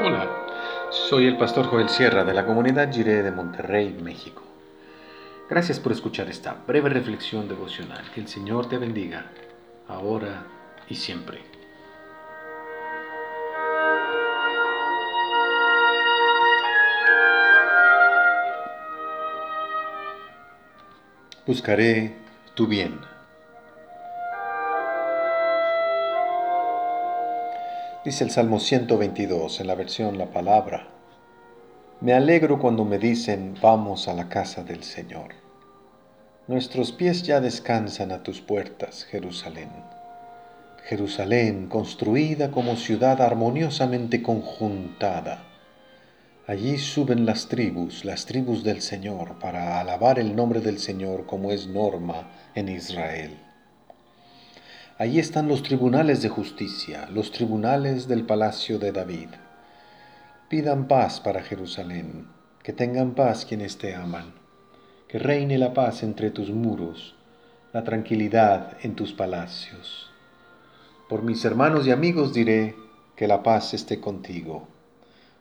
Hola, soy el pastor Joel Sierra de la comunidad Jiré de Monterrey, México. Gracias por escuchar esta breve reflexión devocional. Que el Señor te bendiga, ahora y siempre. Buscaré tu bien. Dice el Salmo 122 en la versión La Palabra. Me alegro cuando me dicen, vamos a la casa del Señor. Nuestros pies ya descansan a tus puertas, Jerusalén. Jerusalén, construida como ciudad armoniosamente conjuntada Allí suben las tribus, las tribus del Señor, para alabar el nombre del Señor como es norma en Israel. Allí están los tribunales de justicia, los tribunales del palacio de David. Pidan paz para Jerusalén, que tengan paz quienes te aman, que reine la paz entre tus muros, la tranquilidad en tus palacios. Por mis hermanos y amigos diré que la paz esté contigo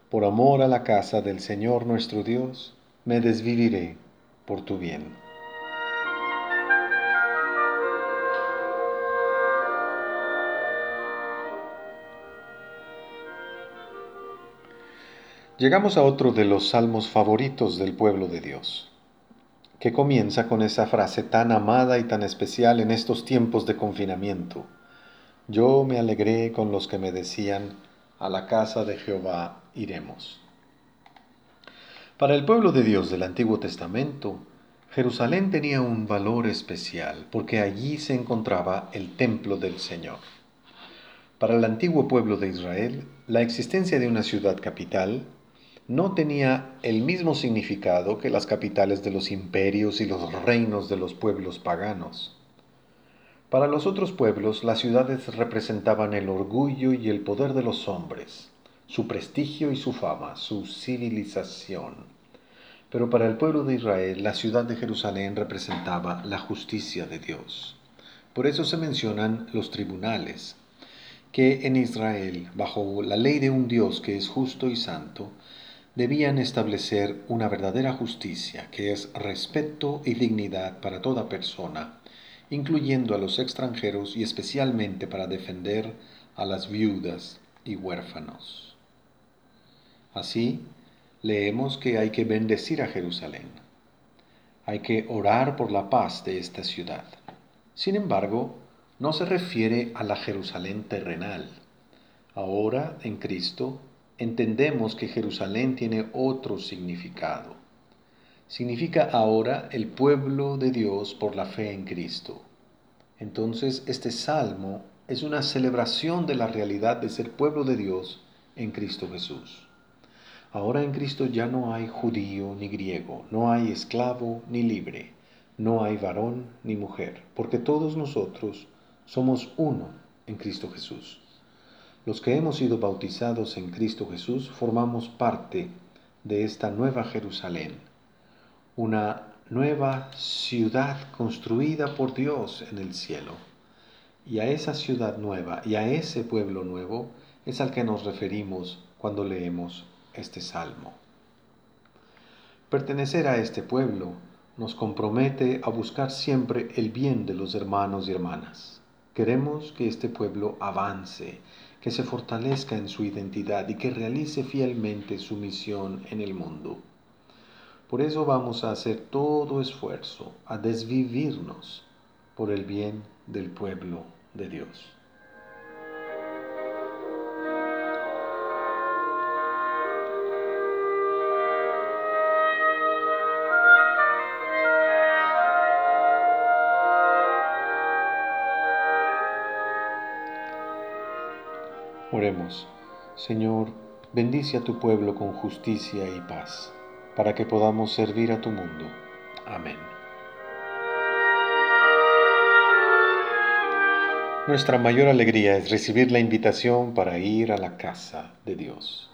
por amor a la casa del Señor nuestro Dios, me desviviré por tu bien. Llegamos a otro de los salmos favoritos del pueblo de Dios, que comienza con esa frase tan amada y tan especial en estos tiempos de confinamiento. Yo me alegré con los que me decían, a la casa de Jehová iremos. Para el pueblo de Dios del Antiguo Testamento, Jerusalén tenía un valor especial porque allí se encontraba el templo del Señor. Para el antiguo pueblo de Israel, la existencia de una ciudad capital no tenía el mismo significado que las capitales de los imperios y los reinos de los pueblos paganos. Para los otros pueblos, las ciudades representaban el orgullo y el poder de los hombres, su prestigio y su fama, su civilización. Pero para el pueblo de Israel, la ciudad de Jerusalén representaba la justicia de Dios. Por eso se mencionan los tribunales, que en Israel, bajo la ley de un Dios que es justo y santo, debían establecer una verdadera justicia, que es respeto y dignidad para toda persona, incluyendo a los extranjeros y especialmente para defender a las viudas y huérfanos. Así, leemos que hay que bendecir a Jerusalén. Hay que orar por la paz de esta ciudad. Sin embargo, no se refiere a la Jerusalén terrenal. Ahora, en Cristo, entendemos que Jerusalén tiene otro significado significa ahora el pueblo de Dios por la fe en Cristo. Entonces este salmo es una celebración de la realidad de ser pueblo de Dios en Cristo Jesús. Ahora en Cristo ya no hay judío ni griego, no hay esclavo ni libre, no hay varón ni mujer, porque todos nosotros somos uno en Cristo Jesús. Los que hemos sido bautizados en Cristo Jesús formamos parte de esta nueva Jerusalén una nueva ciudad construida por Dios en el cielo. Y a esa ciudad nueva y a ese pueblo nuevo es al que nos referimos cuando leemos este salmo. Pertenecer a este pueblo nos compromete a buscar siempre el bien de los hermanos y hermanas. Queremos que este pueblo avance, que se fortalezca en su identidad y que realice fielmente su misión en el mundo. Por eso vamos a hacer todo esfuerzo, a desvivirnos por el bien del pueblo de Dios. Oremos, Señor, bendice a tu pueblo con justicia y paz para que podamos servir a tu mundo. Amén. Nuestra mayor alegría es recibir la invitación para ir a la casa de Dios.